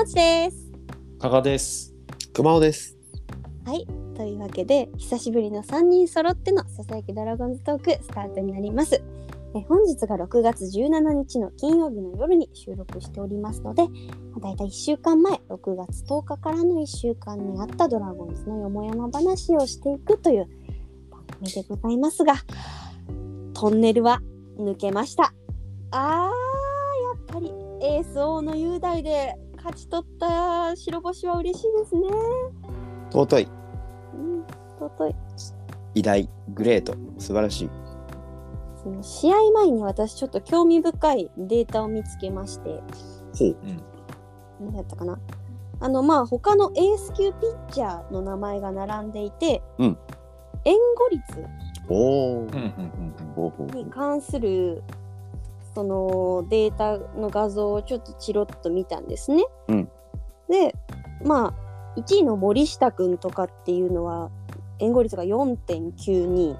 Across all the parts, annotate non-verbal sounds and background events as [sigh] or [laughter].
もちです。加賀です。熊尾です。はい。というわけで、久しぶりの3人揃ってのささやきドラゴンズトークスタートになります。え本日が6月17日の金曜日の夜に収録しておりますので、だいたい1週間前、6月10日からの1週間にあったドラゴンズのよもやま話をしていくという番組でございますが、トンネルは抜けました。あー、やっぱりエース王の雄大で勝ち取った白星は嬉しいですね。尊い、うん、尊い。偉大、グレート、素晴らしい。その試合前に私ちょっと興味深いデータを見つけまして、ほう。何だったかなあのまあ他のエース級ピッチャーの名前が並んでいて、うん援護率おおうん。うんうんほうほうに関するそのデータの画像をちょっとチロッと見たんですね。うんでまあ1位の森下君とかっていうのは援護率が4.92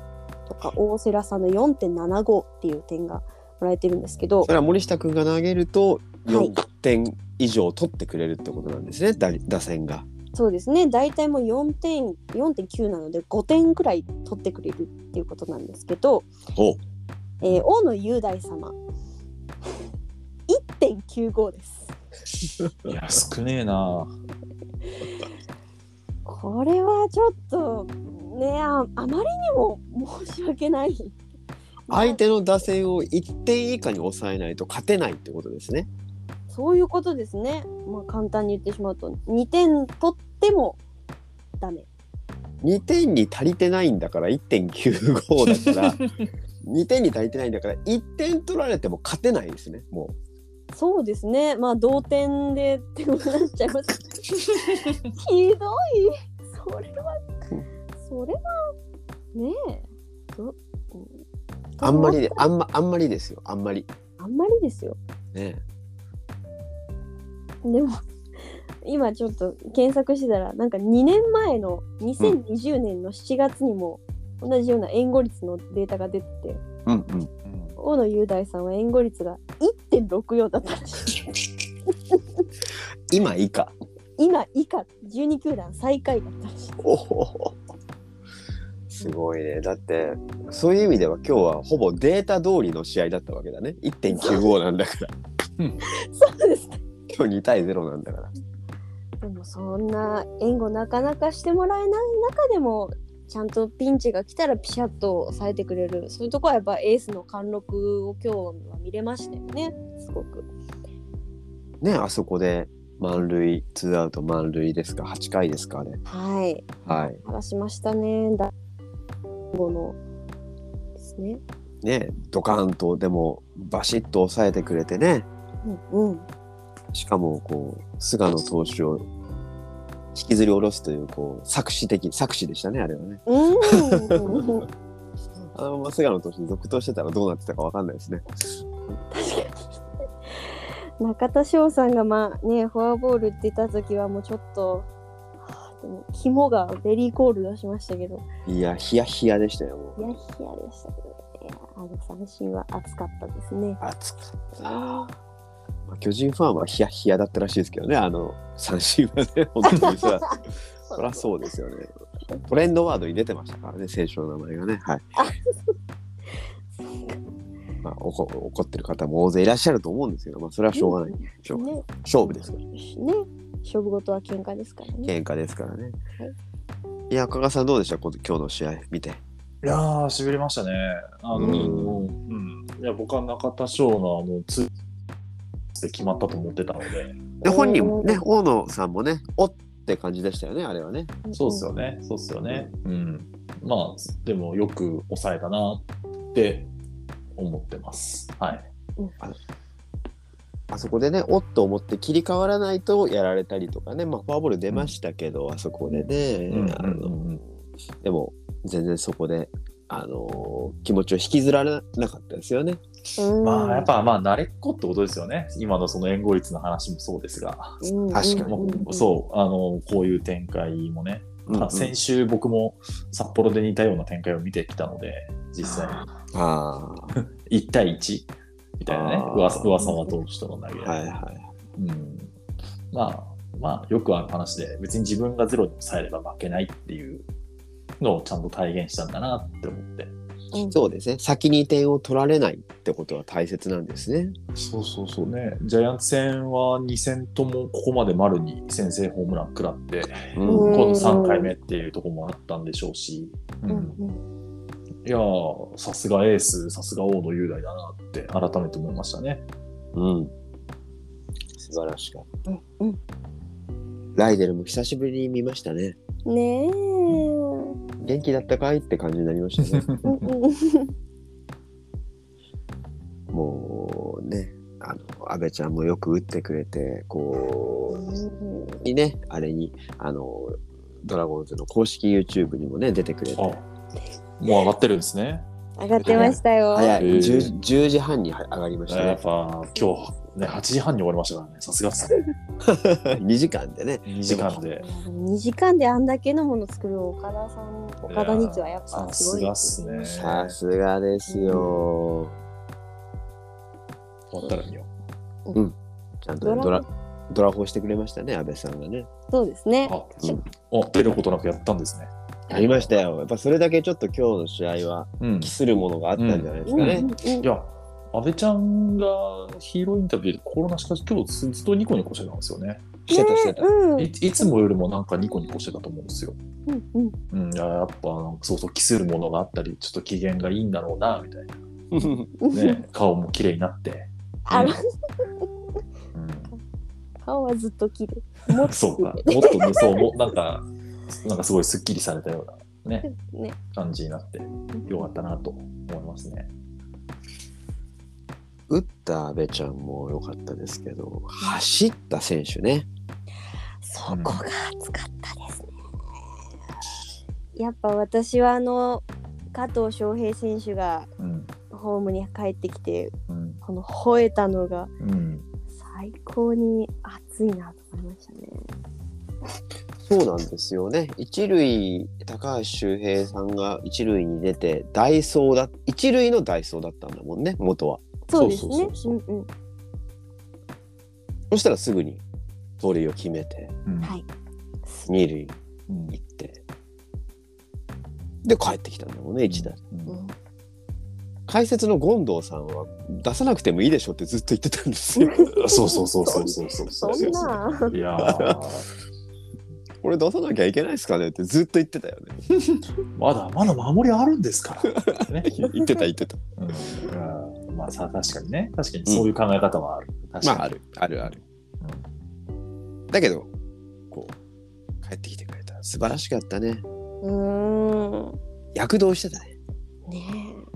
とか大瀬良さんの4.75っていう点がもらえてるんですけどそれは森下君が投げるとはい4点以上取ってくれるってことなんですね、打打線が。そうですね大体もう4点4.9なので5点くらい取ってくれるっていうことなんですけど。えー大野雄大様1.95です。うん。いや、少ねえな。これはちょっとねああまりにも申し訳ない。相手の打線を1点以下に抑えないと勝てないってことですね。そういうことですね。まあ簡単に言ってしまうと2点取ってもダメ。2点に足りてないんだから1.95だから [laughs] 2点に足りてないんだから1点取られても勝てないですねもそうですね。まあ同点でってことになっちゃいます。[laughs] ひどい。それはそれはねえ。どう？んあんまりであんまあんまりですよあんまりあんまりですよ。ねでも今ちょっと検索してたらなんか2年前の2020年の7月にも同じような援護率のデータが出てて、うんうん大野雄大さんは援護率が1.64だったらしい。[laughs] 今以下今以下12球団最下位だったらしい。おおすごいねだってそういう意味では今日はほぼデータ通りの試合だったわけだね1.95なんだからそうですね。今日2対0なんだからでもそんな援護なかなかしてもらえない中でもちゃんとピンチが来たらピシャッと抑えてくれる。そういうとこはやっぱエースの貫禄を今日は見れましたよね。すごく。ねあそこで満塁ツーアウト満塁ですか？8回ですかねはい。はい。話しましたね。だ後のですね。ねドカーンとでもバシッと抑えてくれてね。うんうん。しかもこう菅野投手を引きずり下ろすというこう作詞的作詞でしたねあれはね。うん。[laughs] あのまま菅野投手に続投してたらどうなってたかわかんないですね。中田翔さんがまあねフォアボールって言った時はもうちょっと、はあ、でも肝がベリーコール出しましたけど。いやヒヤヒヤでしたよもう。いやヒヤでしたけどね。いやあの三振は熱かったですね。熱かったまあ、巨人ファンはヒヤヒヤだったらしいですけどねあの三振はね [laughs] 本当にさ [laughs] そりゃそうですよねトレンドワードに出てましたからね選手の名前がねはい [laughs] まあ、怒怒ってる方も大勢いらっしゃると思うんですけど、まあ、それはしょうがない。しょうがないね勝負ですから。ね勝負事は喧嘩ですからね。喧嘩ですからね。はいいや、加賀さんどうでした？こ今日の試合見て。いやー、しびれましたね。あのー、ううん。いや、僕は中田翔のあの、ツーで決まったと思ってたので、で本人もね、大野さんもね、おって感じでしたよね、あれはね。そうっすよね。そうっすよね。うん。まあ、でもよく抑えたなって思ってます。はい。あそこでね、おっと思って切り替わらないとやられたりとかね、まあ、フォアボール出ましたけど、あそこでね、うんあのでも、全然そこで、あの気持ちを引きずられなかったですよね。うん。まあ、やっぱ、まあ、慣れっこってことですよね。今のその援護率の話もそうですが。うん。確かに。そう、あの、こういう展開もね、うんうん。まあ先週僕も札幌で似たような展開を見てきたので、実際に。あ1 [laughs] 対1みたいなね。あ、ー。上沢上沢投手との投げ合い。あ、はいはい。うん、まあ、まあ、よくある話で、別に自分がゼロに抑えれば負けないっていうのをちゃんと体現したんだなって思って。うんそうですね。先に点を取られないってことは大切なんですね。そうそうそうね。ジャイアンツ戦は2戦ともここまで丸に先制ホームラン食らって、ううん今度3回目っていうところもあったんでしょうし、うんうんうんいやー、さすがエース、さすが大野雄大だなって改めて思いましたね。うん。素晴らしかっうんうんた。ライデルも久しぶりに見ましたね。ねえ。元気だったかいって感じになりましたね。もうね、あの、安倍ちゃんもよく打ってくれて、こう、にね、あれに、あの、ドラゴンズの公式 YouTube にもね、出てくれて、あもう上がってるんですね。上がってましたよ。早い、へー 10, 10時半に上がりましたねやっ。ぱ今日、ね、8時半に終わりましたからね、さすがですね。[laughs] 2時間でね。2時間で。2時間であんだけのもの作る岡田さん、岡田日はやっぱさすごいすがっすね。さすがですよ。終わったら見よちゃんとねドラドラフォーしてくれましたね、安倍さんがね。そうですねう。。あ、お出ることなくやったんですね。やりましたよ。やっぱそれだけちょっと今日の試合は、うん。期するものがあったんじゃないですうんかね。うんいや、安倍ちゃんがヒーローインタビューでコロナしかし今日ずっとニコニコしてたんですよね。してたしてた。うんいいつもよりもなんかニコニコしてたと思うんですよ。うんうんうん、いややっぱそうそう、期するものがあったり、ちょっと機嫌がいいんだろうな、みたいうんな。[laughs] ね、顔も綺麗になって。あらうん顔はずっと綺麗。もっとそうか。綺もっとね、そう、もなんか、なんかすごいスッキリされたようなね、麗 [laughs] ね。感じになって、よかったなと思いますね。打った安倍ちゃんも良かったですけど、走った選手ね。そこが熱かったですね。やっぱ私はあの加藤翔平選手がうん。ホームに帰ってきてうん。この吠えたのがうん。最高に熱いなと思いましたね。そうなんですよね。一塁、高橋周平さんが一塁に出て、ダイソーだ、一塁のダイソーだったんだもんね、元は。そうですね。そうそううんうんそしたらすぐに盗塁を決めて。二塁うん行って、で、帰ってきたんだもんね、一打。うん解説の権藤さんは出さなくてもいいでしょってずっと言ってたんですよ。[laughs] そうそうそうそうそうそうそそう。んな。いやーこれ出さなきゃいけないですかねってずっと言ってたよね。まだまだ守りあるんですから。[laughs] ね。言ってた言ってた。うんうんまあさ確かにね確かにそういう考え方はある。確かにまああるあるある。だけどこう帰ってきてくれた素晴らしかったね。うーん。躍動してたね。ねえ。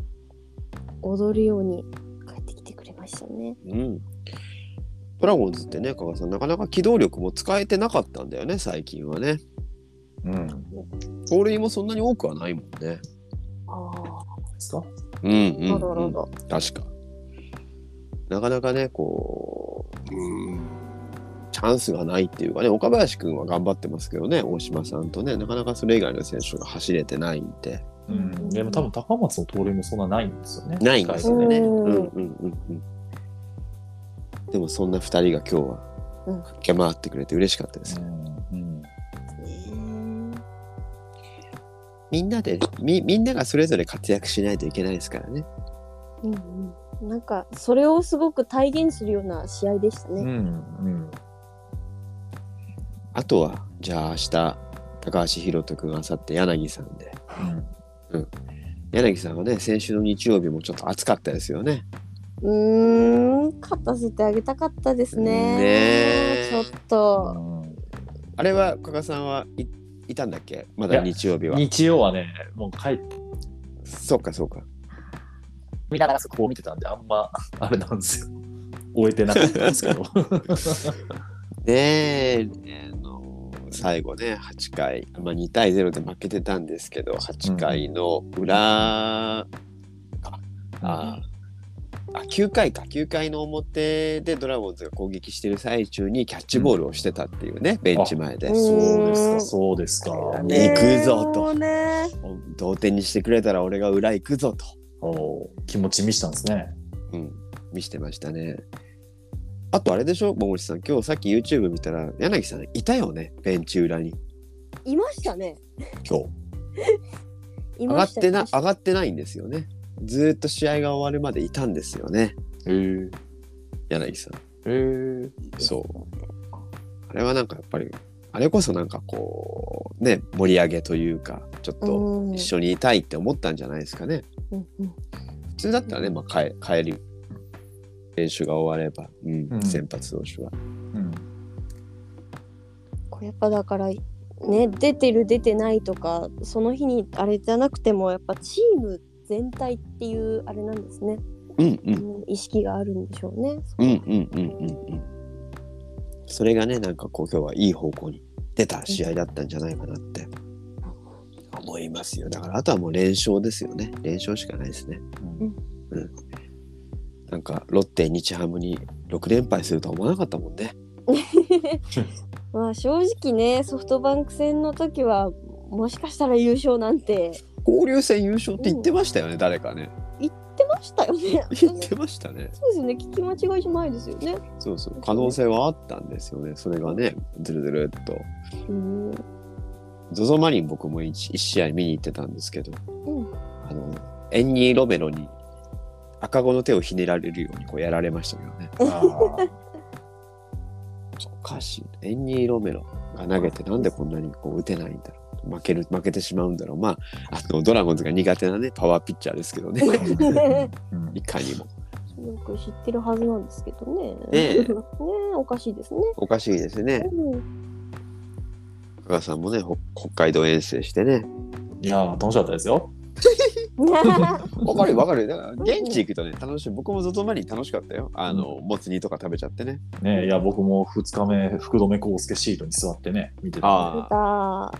踊るように帰ってきてくれましたね。うん。ドラゴンズってね、加賀さん、なかなか機動力も使えてなかったんだよね、最近はね。うん。盗塁もそんなに多くはないもんね。あですか？うんうん、あ。なるほど。確か。なかなかね、こう、うん、チャンスがないっていうかね、岡林くんは頑張ってますけどね、大島さんとね、なかなかそれ以外の選手が走れてないんで。うん。でも多分高松の盗塁もそんなないんですよね。ないんですよね。ううんんうんうんうん。でもそんな二人が今日はうん駆け回ってくれて嬉しかったですよ。うん。うん。ねみんなでみ、みんながそれぞれ活躍しないといけないですからね。えうんうん。なんかそれをすごく体現するような試合でしたうん。うね。ん。あとは、じゃあ明日、高橋宏斗君、あさって柳さんで。うん。柳さんはね、先週の日曜日もちょっと暑かったですよね。うーん。勝たせてあげたかったですね。ねえちょっと。うんあれは、加賀さんはいいたんだっけ？まだ日曜日は。日曜はね、もう帰って、そうか、そうか。見ながらそこを見てたんで、あんま、[laughs] あれなんですよ。終えてなかったんですけど。[laughs] ねえ、あの最後ね、8回、まあ、2対0で負けてたんですけど、8回の裏、かああ、9回か、9回の表でドラゴンズが攻撃してる最中にキャッチボールをしてたっていうね、ベンチ前で。うんそうですか、そうですか。ね行くぞとね。同点にしてくれたら俺が裏行くぞと、お気持ち見したんですね。うん、見してましたね。あとあれでしょ？桃地さん。今日さっき YouTube 見たら柳さんいたよね？ベンチ裏に。いましたね。今日 [laughs] い上がってな上がってないんですよね。ずーっと試合が終わるまでいたんですよね。へえ。柳さん。へえ。そう。あれはなんかやっぱりあれこそなんかこうね盛り上げというかちょっとうん。一緒にいたいって思ったんじゃないですかね、うんうん。普通だったらね、まあ、帰帰り練習が終われば、うんうん。先発投手は。うん。これやっぱだからね出てる出てないとかその日にあれじゃなくてもやっぱチーム全体っていうあれなんですね、うんうん。うん意識があるんでしょうね。うんうんうんうんうん。それがねなんかこう今日はいい方向に出た試合だったんじゃないかなって思いますよ。だからあとはもう連勝ですよね。連勝しかないですね。うん。うん。なんかロッテ日ハムに6連敗するとは思わなかったもんね。[laughs] まあ正直ねソフトバンク戦の時はもしかしたら優勝なんて。交流戦優勝って言ってましたよね、誰かねしたよね。[laughs] 言ってましたね。そうですよね。聞き間違いじゃないですよね。そうそう。可能性はあったんですよね。それがねずるずるっと。うん、ZOZO マリン僕も 1, 一試合見に行ってたんですけど。うん、あのエンニー・ロメロに赤子の手をひねられるようにこうやられましたけどね。[laughs] おかしい。エンニー・ロメロが投げてなんでこんなにこう打てないんだろう負ける負けてしまうんだろう。まああのドラゴンズが苦手なねパワーピッチャーですけどね。うん。いかにも。よく知ってるはずなんですけどね。ええ。ねえおかしいですね。おかしいですね。うん。加賀さんもねほ北海道遠征してね。いやー、楽しかったですよ。[laughs] わかるわかるだから現地行くとね楽しい。僕も ZOZO マリン楽しかったよ。あのもつ煮とか食べちゃってね。ねいや、僕も2日目、福留孝介シートに座ってね、見てたんああ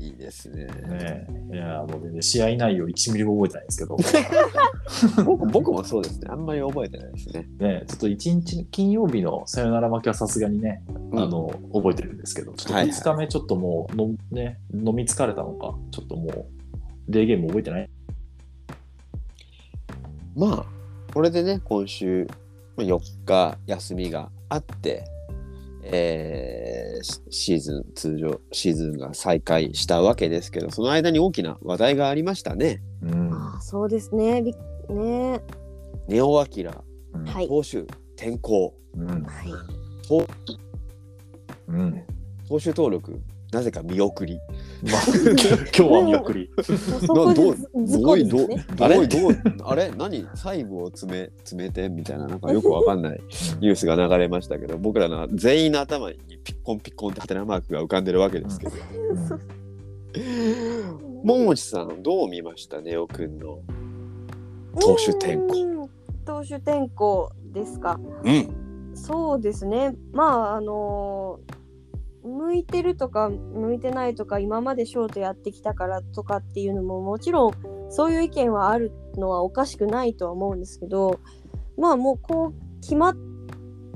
いいですね。で。ね。いや、もう全然試合内容1ミリも覚えてないんですけど、[laughs] 僕僕もそうですね。あんまり覚えてないですね。ね、ちょっと1日、金曜日のさよなら負けはさすがにね、あの、覚えてるんですけど、ちょっとはいはい。2日目ちょっともうの、ね、飲み疲れたのか、ちょっともう、デーゲーム覚えてない？まあこれでね今週まあ4日休みがあって、えーシシーズン通常シーズンが再開したわけですけどその間に大きな話題がありましたね。うん。そうですね。びねネオ・アキラうんはい投手転向うん。はい。投うん。投手登録なぜか見送り。まあ、[laughs] 今日は見送り。もうそこでずずこいですね。あれどうあれ？何？細部を詰め詰めてみたいななんかよくわかんないニュースが流れましたけど僕らの全員の頭にピッコンピッコンってハテナマークが浮かんでるわけですけど。ももちさんどう見ましたネオくんの投手転向。うん投手転向ですか。うんそうですね。まああの向いてるとか向いてないとか今までショートやってきたからとかっていうのももちろんそういう意見はあるのはおかしくないとは思うんですけどまあもうこう決まっ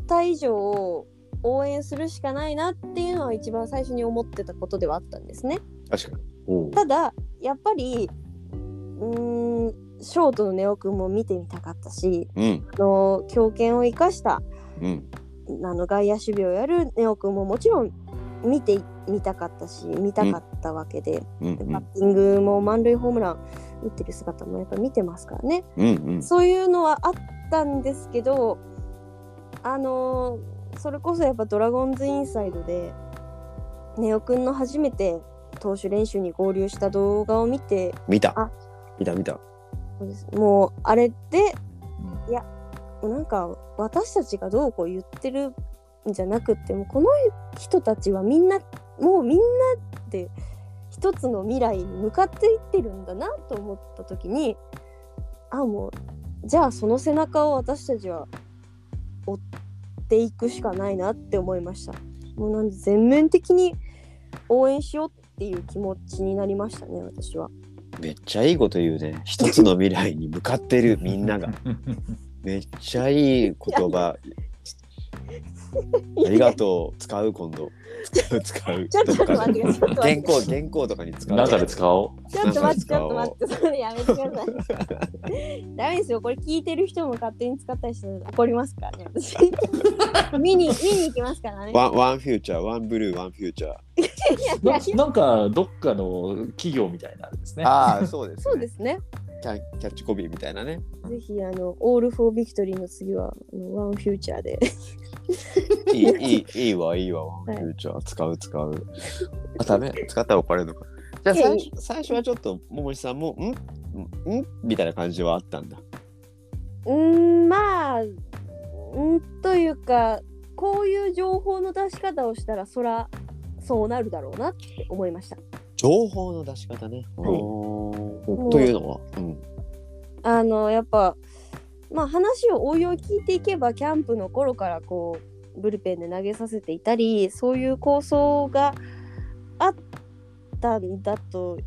た以上応援するしかないなっていうのは一番最初に思ってたことではあったんですね。確かに。ただやっぱりうーんショートのネオくんも見てみたかったしうんあの強肩を生かしたうんあの外野守備をやるネオくんももちろん見てみたかったし見たかったわけで、うん。でバッティングも満塁ホームラン打ってる姿もやっぱ見てますからね。うんうん。そういうのはあったんですけどあのーそれこそやっぱドラゴンズインサイドでネオくんの初めて投手練習に合流した動画を見て見た。あ見た見た。そうです。もうあれでなんか私たちがどうこう言ってるんじゃなくってもうこの人たちはみんなもうみんなで一つの未来に向かっていってるんだなと思った時にあもうじゃあその背中を私たちは追っていくしかないなって思いました。もうなんで全面的に応援しようっていう気持ちになりましたね私は。めっちゃいいこと言うね。一つの未来に向かってるみんなが。[laughs] めっちゃいい言葉。ありがとう。使う今度。使 [laughs] う使う。ちょっと待ってください。ちょっと待って原稿原稿とかに使う。なんかで使おう。ちょっと待って、ちょっと待って、それやめてください。ダメですよ、これ聞いてる人も勝手に使ったりして怒りますからね、私。見に、見に行きますからね。ワン One Future、One Blue、One Future。いやいなやなんかどっかの企業みたいなですね。ああ、そうです、ね。そうですね。キャキャッチコピーみたいなね。ぜひ、あの、 All for Victory の次は、あのワン・フューチャーで。いい、いい、いいわ、いいわ、ワンフューチャー。使う、使う。あ、ダメ？使ったら怒られるのか。じゃあ最初最初はちょっと、ももしさんも、ん？ん？みたいな感じはあったんだ。うーん、まあ、うんというか、こういう情報の出し方をしたら、そら、そうなるだろうなって思いました。情報の出し方ね。はいというのは、うん、あのやっぱまあ話をおいおい聞いていけばキャンプの頃からこうブルペンで投げさせていたりそういう構想があったんだと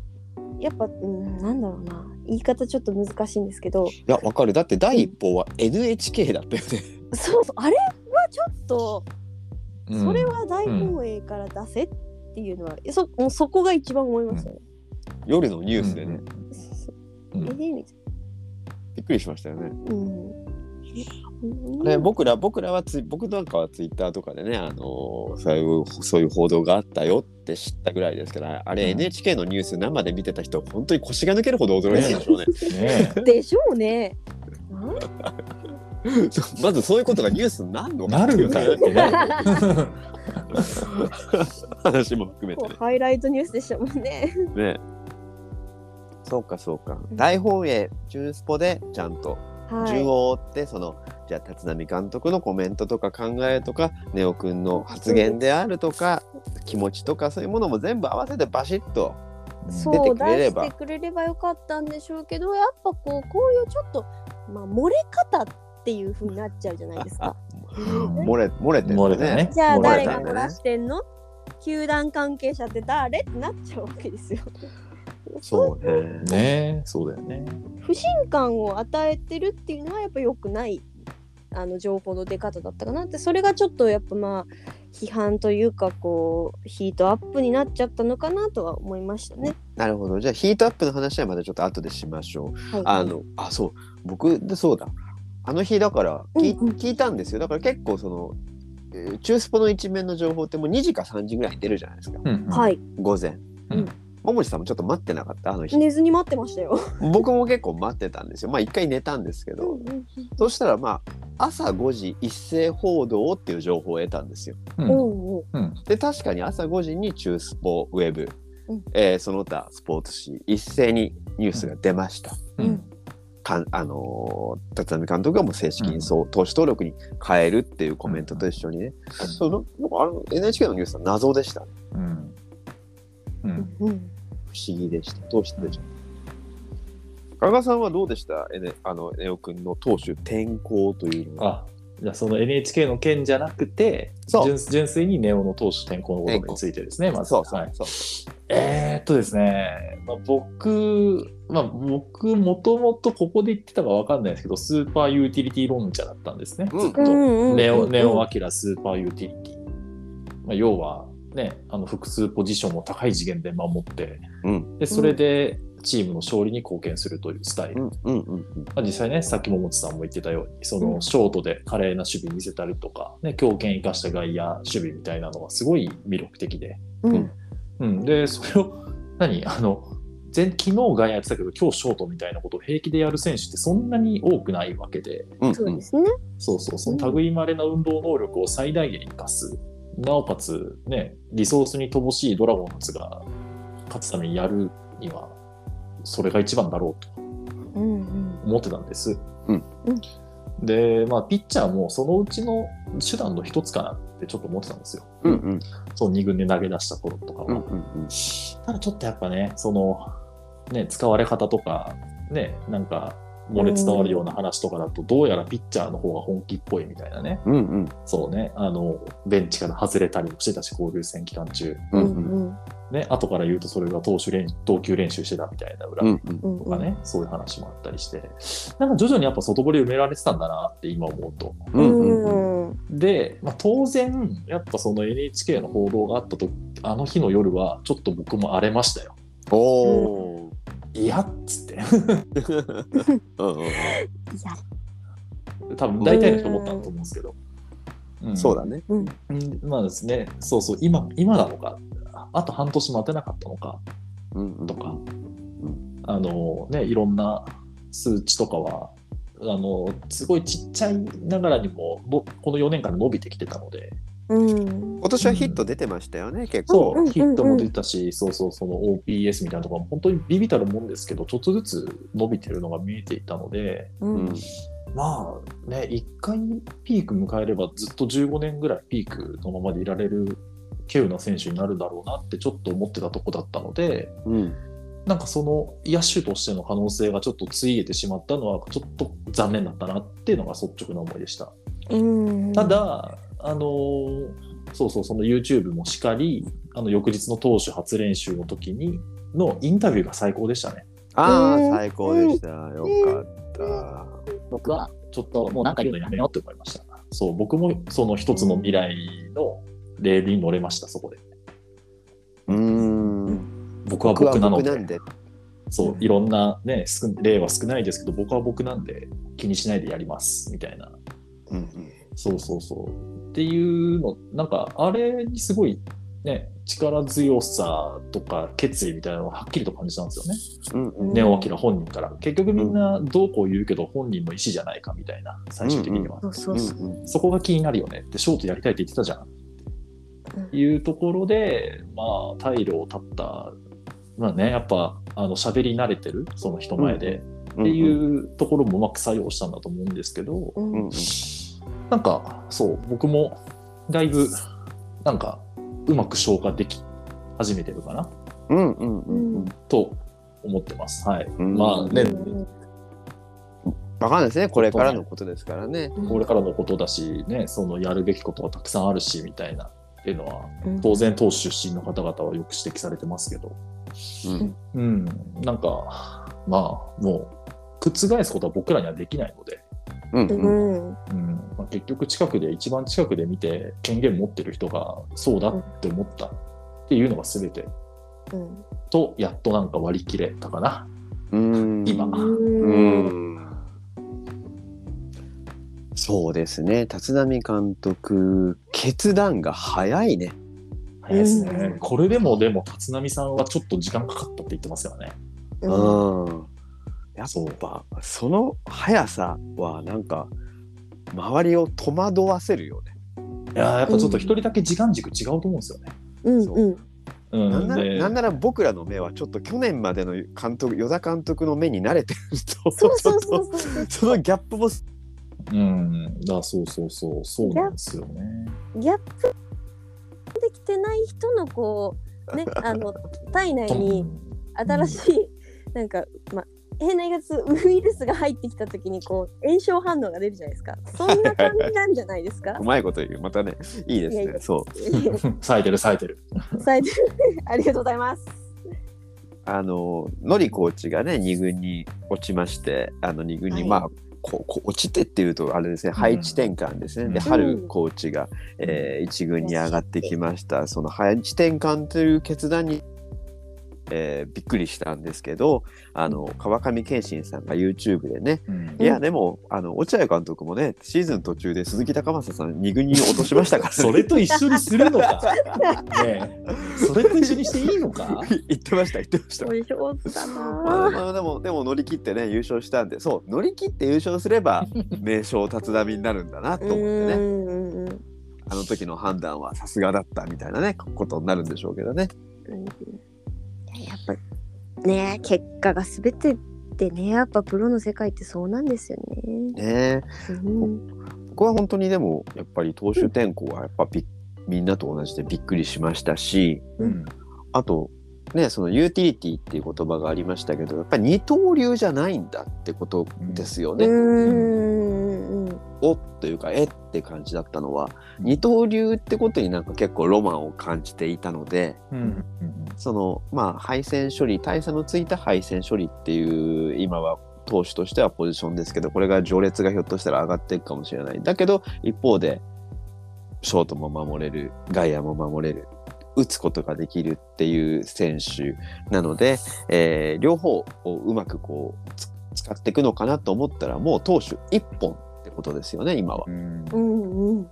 やっぱ、うん、なんだろうな言い方ちょっと難しいんですけどいや、わかる。だって第一報は NHK だったよね。そうそうあれはちょっとうんそれは大本営から出せっていうのは、そもうそこが一番思いましたね。夜のニュースでね。そううんえーみたいびっくりしましたよね。なうんね、僕ら僕らはツイ僕なんかはツイッターとかでね、あのーそういうそういう報道があったよって知ったぐらいですからあれうん NHK のニュース生で見てた人本当に腰が抜けるほど驚いたんでしょうねねでしょうね。まずそういうことがニュースになるのえなるよね。話も含めて [laughs] こうハイライトニュースでしたもんね。ねねそうかそうか。うん。大本営ジュンスポでちゃんとはい。順を追ってそのじゃあ立浪監督のコメントとか考えとかネオくんの発言であるとか気持ちとかそういうものも全部合わせてバシッとそう出てくれれば。出してくれればよかったんでしょうけどやっぱこうこういうちょっとまあ漏れ方っていう風になっちゃうじゃないですか。漏れ漏れてる漏れたね。じゃあ誰が漏らしてんの？球団関係者って誰？ってなっちゃうわけですよ。そうねねそうだよね。不信感を与えてるっていうのはやっぱ良くないあの情報の出方だったかなってそれがちょっとやっぱまあ批判というかこうヒートアップになっちゃったのかなとは思いましたね。なるほど。じゃあヒートアップの話はまたちょっと後でしましょう。はい、あの、あ、そう。僕でそうだ。あの日だから聞,、うんうん聞いたんですよ。だから結構その、えー中スポの一面の情報ってもう2時か3時ぐらいに出るじゃないですか。うんうんはい午前。うんももちさんもちょっと待ってなかった？あの日。寝ずに待ってましたよ。僕も結構待ってたんですよ。まあ一回寝たんですけど、うんうんそしたらまあ朝5時一斉報道っていう情報を得たんですよ。うん。おうん。で確かに朝5時に中スポウェブ、うん。えーその他スポーツ紙一斉にニュースが出ました。うん。あのー立浪監督がもう正式にそう、投手登録に変えるっていうコメントと一緒にね、そのなんかあの NHK のニュースは謎でした、ね、うんうん。うん。不思議でした。どうしてでしょう？加賀さんはどうでした？え、ね、あのネオ君の投手転向というのは。あじゃあその NHK の件じゃなくてそう。純純粋にネオの投手転向のことについてですねまず。そうそう。はい。そう、えーっとですね、まあ、僕、まあ、僕、もともとここで言ってたかわかんないですけど、スーパーユーティリティ論者だったんですね。うん。ずっと。ネオ、ネオアキラスーパーユーティリティ。まあ、要は、ね、あの複数ポジションを高い次元で守って、うん。でそれでチームの勝利に貢献するというスタイル。うんうんうんまあ、実際ね、さっき桃地さんも言ってたように、そうのん。ショートで華麗な守備見せたりとか、ね、強肩生かした外野守備みたいなのがすごい魅力的で、うん。うん、で、それを、何？[laughs] あの、前昨日外野やってたけど、今日ショートみたいなことを平気でやる選手ってそんなに多くないわけで、うん。そうですね。そうそう、その類まれな運動能力を最大限生かす。なおかつ、ね、リソースに乏しいドラゴンズが勝つためにやるには、それが一番だろうとうんうん思ってたんです。うんで、まあ、ピッチャーもそのうちの手段の一つかなってちょっと思ってたんですよ。うんうんその2軍で投げ出した頃とかは。うんうんただちょっとやっぱね、その、ね、使われ方とか、ね、なんか、漏れ伝わるような話とかだと、どうやらピッチャーの方が本気っぽいみたいなね。うんうんそうね。あの、ベンチから外れたりもしてたし、交流戦期間中。ううんんうんね、後から言うとそれが投手練投球練習してたみたいな裏うんとうんうんかね、そういう話もあったりして、なんか徐々にやっぱ外堀埋められてたんだなって今思うと。うんうんうんで、まあ、当然、やっぱその NHK の報道があったと、あの日の夜はちょっと僕も荒れましたよ。おおいやっつって。[laughs] うんうんいや。多分大体の人思ったと思うんですけど。ん。そうだね。うん。うん。まあですね、そうそう、今、今なのか、あと半年待てなかったのか。うんうん。とか、あのね、いろんな数値とかは、あのすごいちっちゃいながらにものこの4年間で伸びてきてたので、うん。今年はヒット出てましたよね結そう、構。う。んうんヒットも出たし、そうそう、その OPS みたいなところも本当にビビたるもんですけど、ちょっとずつ伸びてるのが見えていたので、ううん。んまあね、一回ピーク迎えればずっと15年ぐらいピークのままでいられる稀有な選手になるだろうなってちょっと思ってたとこだったので、うん。なんかその野手としての可能性がちょっとついえてしまったのはちょっと残念だったなっていうのが率直な思いでした。うん。ただ、あのーそうそう、その YouTube もしかり、あの翌日の投手初練習の時にのインタビューが最高でしたね。ああうん最高でしたよかった僕はちょっともうなんか言うのやめようって思いました。そう、僕もその一つの未来のレールに乗れました、そこで。うーん僕は僕なので、僕なんでそう、いろんなね、少例は少ないですけど、僕は僕なんで気にしないでやります、みたいな。うんそうそうそう。っていうの、なんか、あれにすごい、ね、力強さとか決意みたいなのをはっきりと感じたんですよね。うんうん。ネオアキラ本人から。結局みんなどうこう言うけど本人の意思じゃないかみたいな、最終的には。そうそうそう。うんそこが気になるよね。って、ショートやりたいって言ってたじゃん。っていうところで、まあ、退路を断った、まあね、やっぱ、あの、喋り慣れてる、その人前で、うんっていうところもうまく作用したんだと思うんですけど、うんうんうんなんか、そう、僕も、だいぶ、なんか、うまく消化でき始めてるかな、うんうんうんうん。と思ってます。はい。うん。まあね、わかんないですね。これからのことですからね。うん。これからのことだし、ね、そのやるべきことはたくさんあるし、みたいな、っていうのは、うん。当然、投手出身の方々はよく指摘されてますけど、うん。うん、なんか、まあ、もう、覆すことは僕らにはできないので、うんううんんうん。まあ、結局近くで、一番近くで見て、権限持ってる人がそうだって思ったっていうのが全て。うんと、やっとなんか割り切れたかな、うん。今。ううん。んそうですね。立浪監督決断が早いね。早いですね、うん。これでも、でも、立浪さんはちょっと時間かかったって言ってますよね。うんうんやっぱ。その速さはなんか周りを戸惑わせるよね。いやーやっぱちょっと一人だけ時間軸違うと思うんですよね。うんそう。うんうん、なんならで。なんなら僕らの目はちょっと去年までの監督与田監督の目に慣れてるとそうちょっそうそう。とそうそのギャップもうん、だそうそうそう、そうなんですよね。ギャップできてない人のこうねあの体内に新しいなんかまあ変な言い方するウイルスが入ってきた時にこう炎症反応が出るじゃないですか。そんな感じなんじゃないですか？[laughs] うまいこと言う。またねいいですいやいや。ねそう。冴えてる冴えてる。冴えてる。[laughs] ありがとうございます。あのノリコーチがね2軍に落ちましてあの2軍に、はい。まあここ落ちてっていうとあれですね配置転換ですね、でうん。春コーチが、えー、1軍に上がってきました。その配置転換という決断に、えーびっくりしたんですけどあの川上憲伸さんが YouTube でねうん。いやでもあの落合監督もねシーズン途中で鈴木高正さん2軍に落としましたから、それと一緒にするのか。[laughs] ねえ。それと一緒にしていいのか。言ってました言ってました。まあ、なまあでもでも乗り切ってね優勝したんでそう乗り切って優勝すれば [laughs] 名称立浪になるんだなと思ってね。あの時の判断はさすがだったみたいなねことになるんでしょうけどね。うんやっぱね結果が全てでねやっぱプロの世界ってそうなんですよね。ねえうん僕は本当にでもやっぱり投手転向はやっぱびみんなと同じでびっくりしましたしうんあとねそのユーティリティっていう言葉がありましたけどやっぱり二刀流じゃないんだってことですよね。うーん。おというかえって感じだったのは二刀流ってことになんか結構ロマンを感じていたのでうん。そのまあ配線処理大差のついた配線処理っていう今は投手としてはポジションですけどこれが序列がひょっとしたら上がっていくかもしれない。だけど一方でショートも守れる外野も守れる打つことができるっていう選手なので、えー両方をうまくこうつ使っていくのかなと思ったらもう投手一本ってことですよね今は。うんうんうんうん。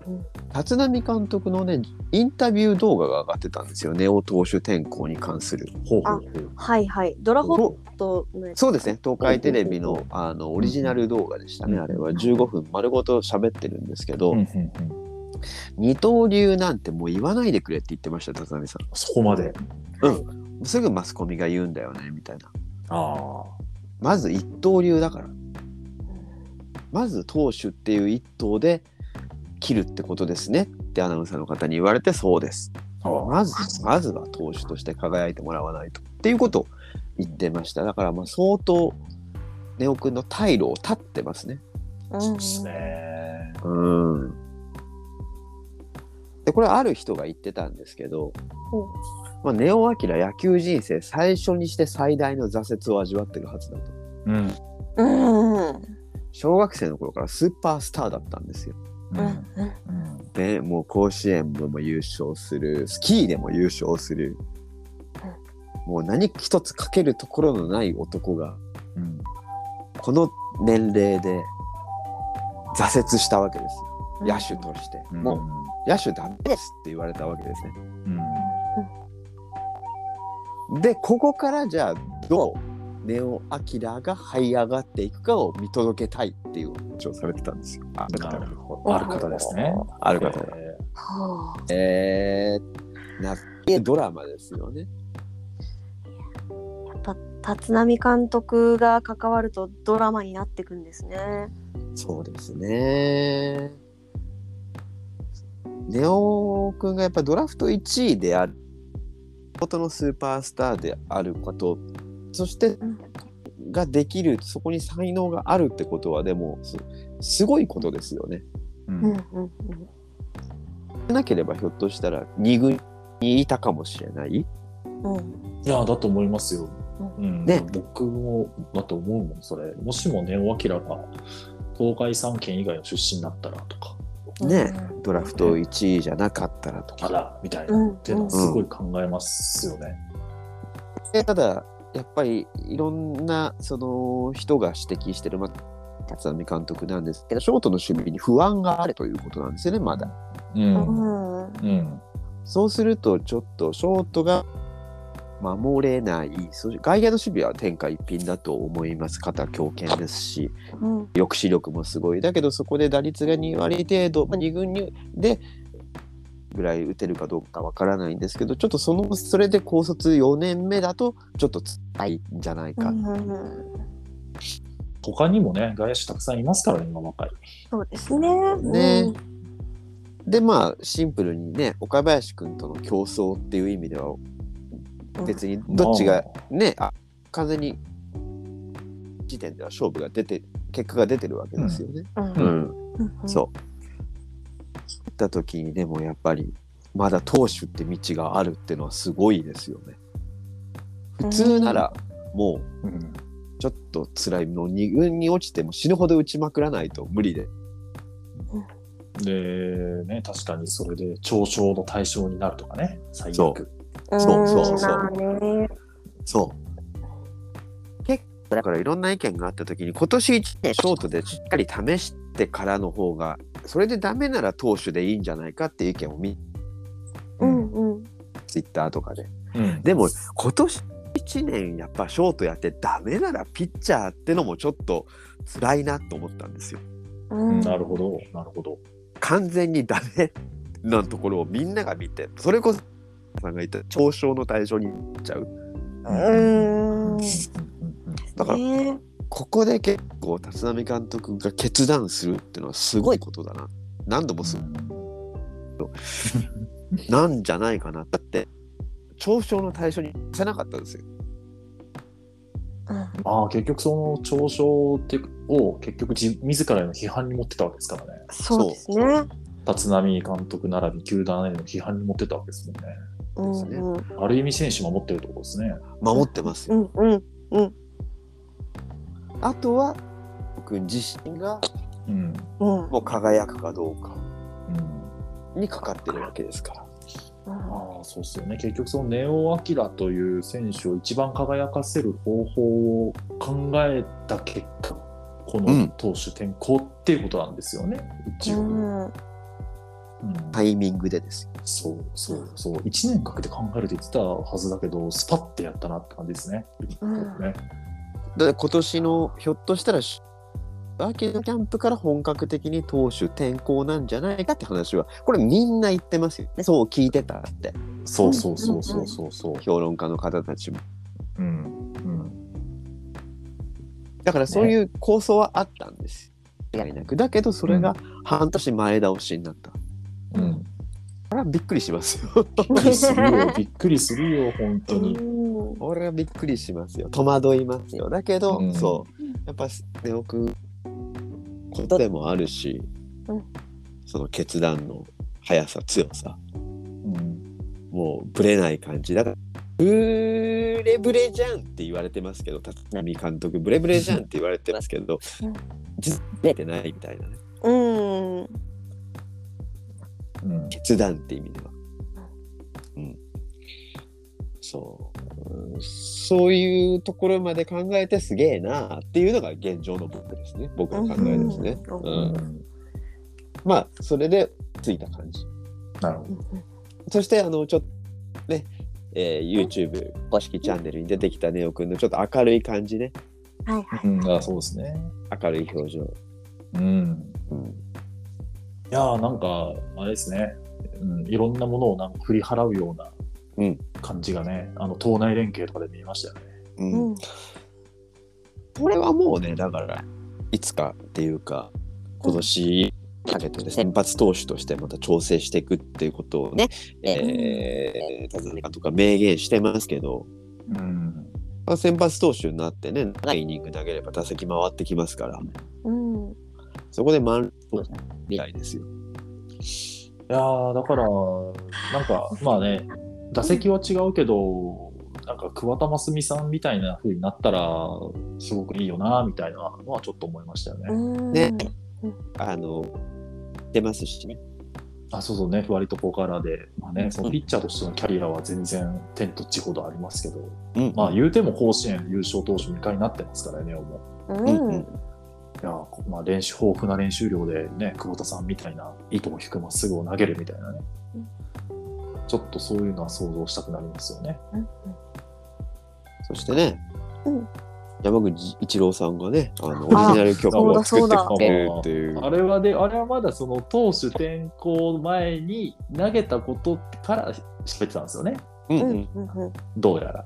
立浪監督のねインタビュー動画が上がってたんですよネオ投手転向に関する。ほうほうほうはいはい。ドラフォットそうですね東海テレビのあのオリジナル動画でしたね、うんあれは15分丸ごと喋ってるんですけど、二刀流なんてもう言わないでくれって言ってました立浪さそこまで。ん。うんすぐマスコミが言うんだよねみたいな。ああ。まず一刀流だからまず投手っていう一頭で切るってことですね。ってアナウンサーの方に言われてそうです。まずまずは投手として輝いてもらわないとっていうことを言ってました。だからまあ相当ネオ君の退路を立ってますね。そうですね。うん。でこれある人が言ってたんですけど、ほまあ、ネオ・アキラ野球人生最初にして最大の挫折を味わってるはずだと。うん。うん。うん小学生の頃からスーパースターだったんですよ。ううん。んうん。ね、もう甲子園でも優勝するスキーでも優勝する、もう何一つかけるところのない男がうん。この年齢で挫折したわけです。野手として、うん。もう野手ダメですって言われたわけですね。うん。でここからじゃあどう？ネオ・アキラが這い上がっていくかを見届けたいっていう話をされてたんですよあるなるほど。ある方ですね。ある方がえはあえー、なドラマですよねやっぱ立浪監督が関わるとドラマになってくんですね。そうですね。ネオ君がやっぱドラフト1位であることのスーパースターであることそしてうんができるそこに才能があるってことはでもすすごいことですよね。ーううんんうんなければひょっとしたら2軍にいたかもしれない。うんうんいや、だと思いますよ。ううん、ね僕もだと思うもん、それ。もしもネオ・アキラが東海3県以外の出身だったらとか、ねドラフト1位じゃなかったらとか。あら、みたいな。うんっていうのはすごい考えますよね。でただやっぱりいろんなその人が指摘してる、まあ、立浪監督なんですけどショートの守備に不安があるということなんですよねまだ。う。うんんうん。そうするとちょっとショートが守れない外野の守備は天下一品だと思います肩強肩ですしうん抑止力もすごいだけどそこで打率が2割程度、まあ、2軍にでぐらい打てるかどうかわからないんですけどちょっとそのそれで高卒4年目だとちょっとつらいんじゃないか、うん他にもね、外野手たくさんいますからね、今若い。そうですね。ね。でまあシンプルにね岡林君との競争っていう意味ではうん別にどっちがねあ完全に時点では勝負が出て結果が出てるわけですよね。うん。ううん。ん。うん。そう。った時にでもやっぱりまだ投手って道があるっていうのはすごいですよね。普通ならもううん。ちょっと辛いの2軍に落ちても死ぬほど打ちまくらないと無理で。で、ね、確かにそれで嘲笑の対象になるとかね、最そ悪。そうそうそうまあねそう。結構だからいろんな意見があった時に今年1年ショートでしっかり試してからの方がそれでダメなら投手でいいんじゃないかっていう意見を見うんうんツイッターとかで。うん。でも今年1年やっぱショートやってダメならピッチャーってのもちょっと辛いなと思ったんですよ。うんなるほど、なるほど。完全にダメなところをみんなが見てそれこそさんが言った嘲笑の対象になっちゃう。うんだからねここで結構立浪監督が決断するっていうのはすごいことだな。何度もする [laughs] なんじゃないかな。だって嘲笑の対象にさせなかったんですよ。うんまあ結局その嘲笑ってを結局自自らへの批判に持ってたわけですからね。そうですね。立浪監督並び球団への批判に持ってたわけですもんね。うんですねうんある意味選手守ってるところですね。守ってますよ。うんうんうんあとは僕自身がうん。うん。もう輝くかどうかうん、にかかってるわけですから。ああそうですよね。結局そのネオ・アキラという選手を一番輝かせる方法を考えた結果このうん。投手転向っていうことなんですよね、一応、うん。うん。タイミングでですよ。そうそうそう。1年かけて考えるって言ってたはずだけどスパッてやったなって感じですね。うん。ねだ今年のひょっとしたら秋のキャンプから本格的に投手転向なんじゃないかって話はこれみんな言ってますよ。ねそう聞いてたって。そうそうそうそうそう。そう。評論家の方たちも。うんうん。だからそういう構想はあったんですよ、やりなく。だけどそれが半年前倒しになった、うん、これはびっくりしますよ。びっくりするよ。本当に。うん。これはびっくりしますよ。戸惑いますよ。だけど、うん。そう。やっぱね僕ことでもあるし、うん。その決断の速さ強さ。うん。もうぶれない感じ。だからブレブレじゃんって言われてますけど立浪監督ブレブレじゃんって言われてますけどうん。実はブレてないみたいなね。うんうん。決断って意味では。うん。そう。うんそういうところまで考えてすげえなっていうのが現状の僕ですね。僕の考えですね。ううんん。うんまあ、それでついた感じ。なるほど。そして、あの、ちょっとね、えー YouTube 公式チャンネルに出てきたネオくんのちょっと明るい感じね。はいはいうん、あそうですね。明るい表情。うん。うん。いやーなんか、あれですね、うん、いろんなものをなんか振り払うようなうん感じがね、あの党内連携とかで見えましたよね。うんうんこれはもうね、だから、いつかっていうか、今年かけてね先発投手としてまた調整していくっていうことをね、えー、田中とか明言してますけど、うん。まあ、先発投手になってね、長いイニング投げれば打席回ってきますから、うんそこで満塁みたいですよ。いやーだから、なんか、まあね、打席は違うけど、なんか桑田真澄さんみたいな風になったら、すごくいいよな、みたいなのはちょっと思いましたよね。うん。ね。あの、出ますしね。あそうそうね、割と小柄で、まあね、そのピッチャーとしてのキャリアは全然天と地ほどありますけど、うん。まあ言うても甲子園優勝投手2回になってますからね、も。う。うん。うんうん。いやこまあ、練習豊富な練習量でね、久保田さんみたいな糸を引くまっすぐを投げるみたいなね、ちょっとそういうのは想像したくなりますよね。そしてね、うん山口一郎さんがね、あのオリジナル曲を作ってくれるっていう。あれはで、あれはまだその投手転向前に投げたことから喋ってたんですよね、うんうんうんうんうんどうやら。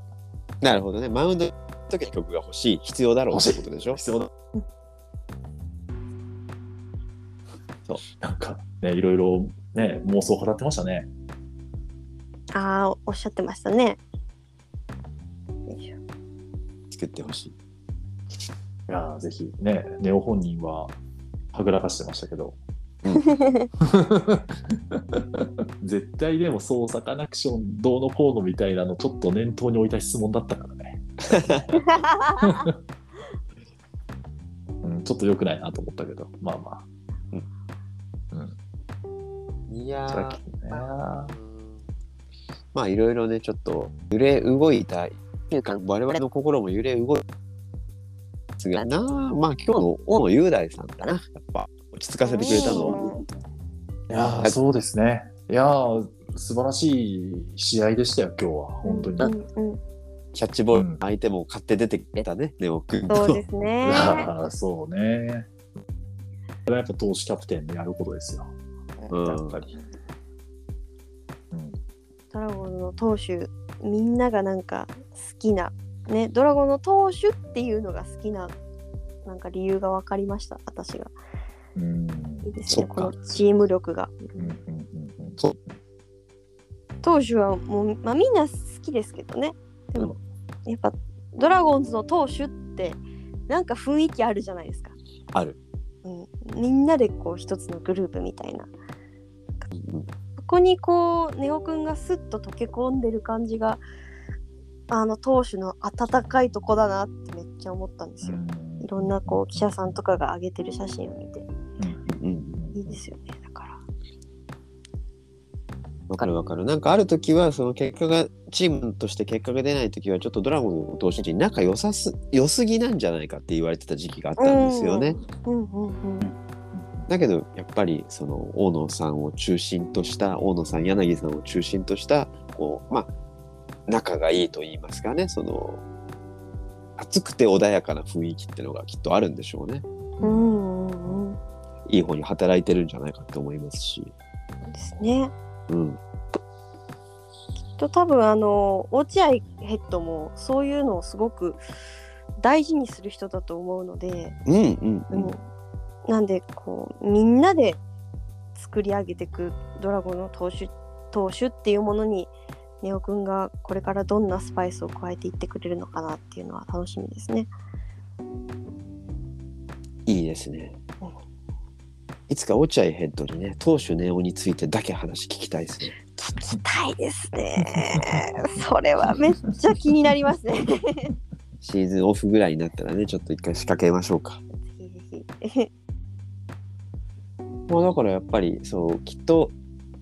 なるほどね。マウンドの時に曲が欲しい、必要だろうってことでしょ？必要だうん。そう、なんかね、いろいろね、妄想を語ってましたね。ああおっしゃってましたね。よいしょ。作ってほしい。いやーぜひね、ネオ本人ははぐらかしてましたけど、[laughs] 絶対でもそうサカナクションどうのこうのみたいなのちょっと念頭に置いた質問だったからね、[laughs] うん、ちょっと良くないなと思ったけど、まあまあ。いやさっーきねまあいろいろね、ちょっと揺れ動いた、っていうか我々の心も揺れ動いたがな、まあ今日の大野雄大さんかな、やっぱ落ち着かせてくれたのは。いやーそうですね。いやー素晴らしい試合でしたよ、今日は。本当に。うんうんキャッチボール、相手も買って出てきたね、ネオ君と。そうですね [laughs] いやーそうね。やっぱ投手キャプテンのやることですよ。うんやっぱり。うんドラゴンの投手みんながなんか好きなねドラゴンの投手っていうのが好きななんか理由が分かりました私が。うん。いいですねこのチーム力が。うんうんうんうん。そう投手はもう、まあ、みんな好きですけどね。でも、やっぱドラゴンズの投手ってなんか雰囲気あるじゃないですか、ある。うん、みんなでこう一つのグループみたいなこにこうネオくんがスッと溶け込んでる感じがあの投手の温かいとこだなってめっちゃ思ったんですよ、いろんなこう記者さんとかが上げてる写真を見てうん。いいですよねだからわかるわかる。なんかある時は、その結果が、チームとして結果が出ない時は、ちょっとドラゴンの投手陣仲良さす、良すぎなんじゃないかって言われてた時期があったんですよね。うんうんうんだけど、やっぱり、その、大野さんを中心とした、大野さん、柳さんを中心とした、こう、まあ、仲がいいと言いますかね、その、熱くて穏やかな雰囲気っていうのがきっとあるんでしょうね。うんうんうんいい方に働いてるんじゃないかって思いますし。そうですねうん。と多分あの落合ヘッドもそういうのをすごく大事にする人だと思うので、うんうんううんん。なんでこうみんなで作り上げていくドラゴンの投手投手っていうものにネオくんがこれからどんなスパイスを加えていってくれるのかなっていうのは楽しみですね。いいですねうん。いつか落合ヘッドにね、投手ネオについてだけ話聞きたいですね。聞きたいですね。[laughs] それはめっちゃ気になりますね。ぜ [laughs] シーズンオフぐらいになったらね、ちょっと一回仕掛けましょうか。ひぜひ。もうだからやっぱりそうきっと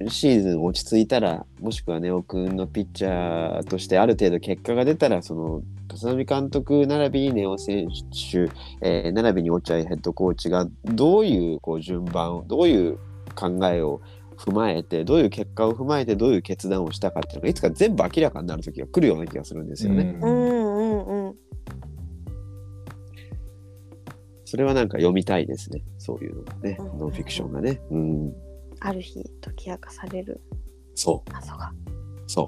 シーズン落ち着いたらもしくはネオくんのピッチャーとしてある程度結果が出たらその立浪監督並びにネオ選手、えー並びに落合ヘッドコーチがどういうこう順番をどういう考えを踏まえてどういう結果を踏まえてどういう決断をしたかっていうのがいつか全部明らかになる時が来るような気がするんですよね。うんうんうん。それはなんか読みたいですねそういうのがねうんノンフィクションがね。うん、ある日解き明かされるそう謎が。そう。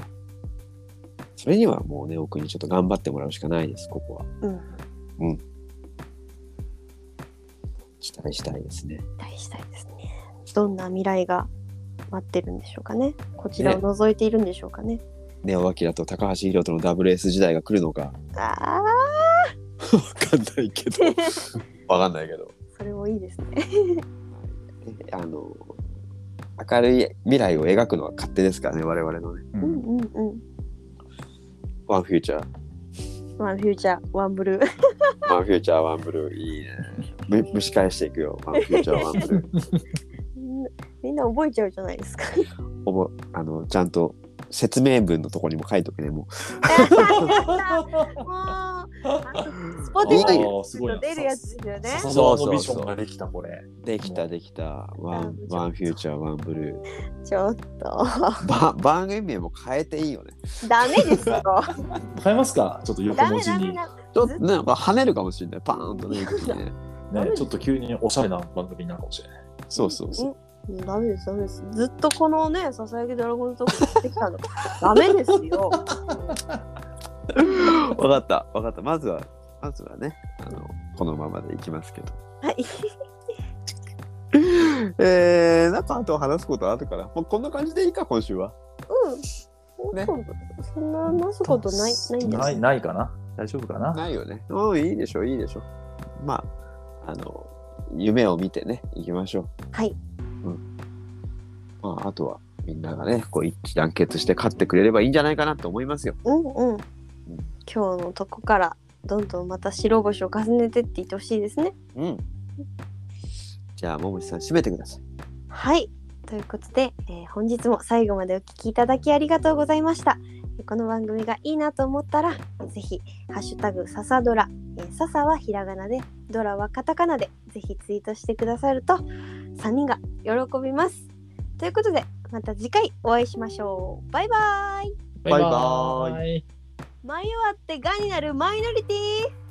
それにはもうね、奥にちょっと頑張ってもらうしかないです、ここは。うん。期待したいですね。期待したいですね。どんな未来が待ってるんでしょうかね。こちらを覗いているんでしょうかね。ネオ・アキラと高橋宏斗のダブルエース時代が来るのか、あわかんないけど。あ、わかんないけど。それもいいですね。[laughs] えあの、明るい未来を描くのは勝手ですからね、我々のね。うんうんうんうん。 One Future。One Future、One Blue。 One Future、One Blue。いいね。む蒸し返していくよ。 One Future、One Blueー。[laughs] みんな覚えちゃうじゃないですか。ほぼ、あの、ちゃんと説明文のところにも書いとくね、ももう、スポティファイあーすごいな出るやつですよね。笹沢のビジョンができたこれ。う。できた、できた。 One、One Future、One Blue。ちょっと、ば番組名も変えていいよね。ダメですよ。[laughs] 変えますか？ちょっと横文字に。ダメダメダメ。ちょっとねなんか跳ねるかもしれない。パーンと [laughs] ね。ね、ちょっと急におしゃれな番組になるかもしれない。そうそうそう。うんダメです、ダメです。ずっとこのね、ささやきドラゴンズトークやってきたの。[laughs] ダメですよ。[laughs] わかった、わかった。まずは、まずはね、あの、このままでいきますけど。はい。[laughs] えー、なんかあと話すことあるから、もうこんな感じでいいか、今週は。うん。ねそんな話すことない、ないんですないないかな？大丈夫かな？ないよね。うん、いいでしょう、いいでしょう。まあ、あの、夢を見てね、いきましょう。はい。まあ、あとは、みんながね、こう一致団結して勝ってくれればいいんじゃないかなと思いますよ。うんうん。今日のとこから、どんどんまた白星を重ねてっていってほしいですね。うん。じゃあ、ももちさん、締めてください。はい。ということで、えー本日も最後までお聞きいただきありがとうございました。えーこの番組がいいなと思ったら、えーぜひ、ハッシュタグ、ささドラ、えー、ささはひらがなで、ドラはカタカナで、ぜひツイートしてくださると、3人が喜びます。ということで、また次回お会いしましょう。バイバイバイバイ。迷わってがになるマイノリティ